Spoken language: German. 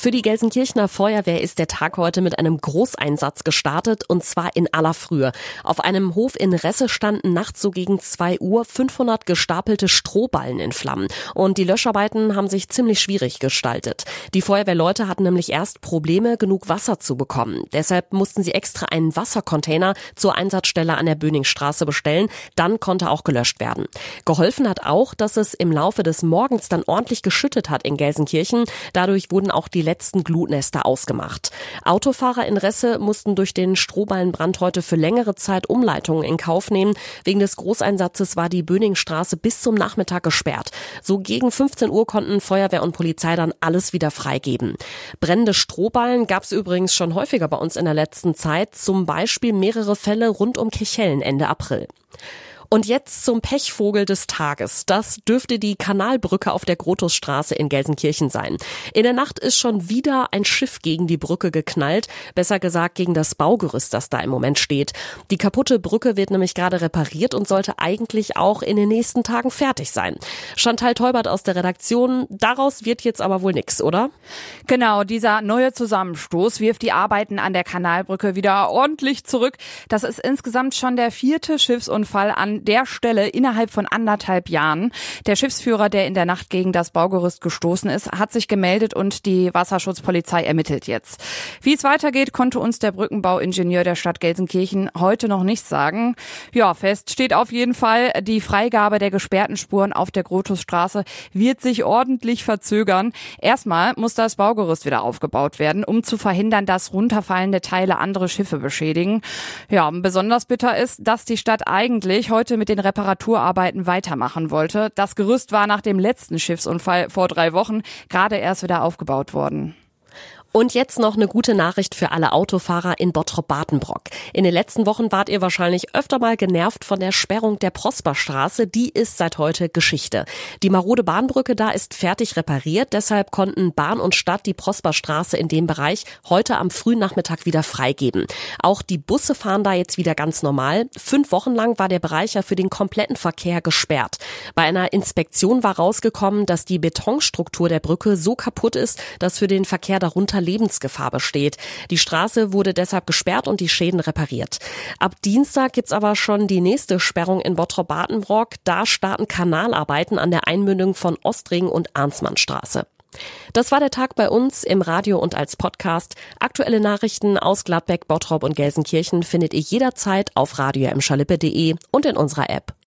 Für die Gelsenkirchener Feuerwehr ist der Tag heute mit einem Großeinsatz gestartet und zwar in aller Frühe. Auf einem Hof in Resse standen nachts so gegen zwei Uhr 500 gestapelte Strohballen in Flammen und die Löscharbeiten haben sich ziemlich schwierig gestaltet. Die Feuerwehrleute hatten nämlich erst Probleme, genug Wasser zu bekommen. Deshalb mussten sie extra einen Wassercontainer zur Einsatzstelle an der Böningstraße bestellen. Dann konnte auch gelöscht werden. Geholfen hat auch, dass es im Laufe des Morgens dann ordentlich geschüttet hat in Gelsenkirchen. Dadurch wurden auch die letzten Glutnester ausgemacht. Autofahrer in Resse mussten durch den Strohballenbrand heute für längere Zeit Umleitungen in Kauf nehmen. Wegen des Großeinsatzes war die Böningstraße bis zum Nachmittag gesperrt. So gegen 15 Uhr konnten Feuerwehr und Polizei dann alles wieder freigeben. Brennende Strohballen gab es übrigens schon häufiger bei uns in der letzten Zeit, zum Beispiel mehrere Fälle rund um Kirchhellen Ende April. Und jetzt zum Pechvogel des Tages. Das dürfte die Kanalbrücke auf der Grotusstraße in Gelsenkirchen sein. In der Nacht ist schon wieder ein Schiff gegen die Brücke geknallt, besser gesagt gegen das Baugerüst, das da im Moment steht. Die kaputte Brücke wird nämlich gerade repariert und sollte eigentlich auch in den nächsten Tagen fertig sein. Chantal Teubert aus der Redaktion, daraus wird jetzt aber wohl nichts, oder? Genau, dieser neue Zusammenstoß wirft die Arbeiten an der Kanalbrücke wieder ordentlich zurück. Das ist insgesamt schon der vierte Schiffsunfall an der Stelle innerhalb von anderthalb Jahren. Der Schiffsführer, der in der Nacht gegen das Baugerüst gestoßen ist, hat sich gemeldet und die Wasserschutzpolizei ermittelt jetzt. Wie es weitergeht, konnte uns der Brückenbauingenieur der Stadt Gelsenkirchen heute noch nicht sagen. Ja, fest steht auf jeden Fall, die Freigabe der gesperrten Spuren auf der Grotusstraße wird sich ordentlich verzögern. Erstmal muss das Baugerüst wieder aufgebaut werden, um zu verhindern, dass runterfallende Teile andere Schiffe beschädigen. Ja, besonders bitter ist, dass die Stadt eigentlich heute heute mit den Reparaturarbeiten weitermachen wollte. Das Gerüst war nach dem letzten Schiffsunfall vor drei Wochen gerade erst wieder aufgebaut worden. Und jetzt noch eine gute Nachricht für alle Autofahrer in Bottrop-Bartenbrock. In den letzten Wochen wart ihr wahrscheinlich öfter mal genervt von der Sperrung der Prosperstraße. Die ist seit heute Geschichte. Die marode Bahnbrücke da ist fertig repariert. Deshalb konnten Bahn und Stadt die Prosperstraße in dem Bereich heute am frühen Nachmittag wieder freigeben. Auch die Busse fahren da jetzt wieder ganz normal. Fünf Wochen lang war der Bereich ja für den kompletten Verkehr gesperrt. Bei einer Inspektion war rausgekommen, dass die Betonstruktur der Brücke so kaputt ist, dass für den Verkehr darunter Lebensgefahr besteht. Die Straße wurde deshalb gesperrt und die Schäden repariert. Ab Dienstag gibt's aber schon die nächste Sperrung in Bottrop-Bartenbrock. Da starten Kanalarbeiten an der Einmündung von Ostring und Arnsmannstraße. Das war der Tag bei uns im Radio und als Podcast. Aktuelle Nachrichten aus Gladbeck, Bottrop und Gelsenkirchen findet ihr jederzeit auf radio und in unserer App.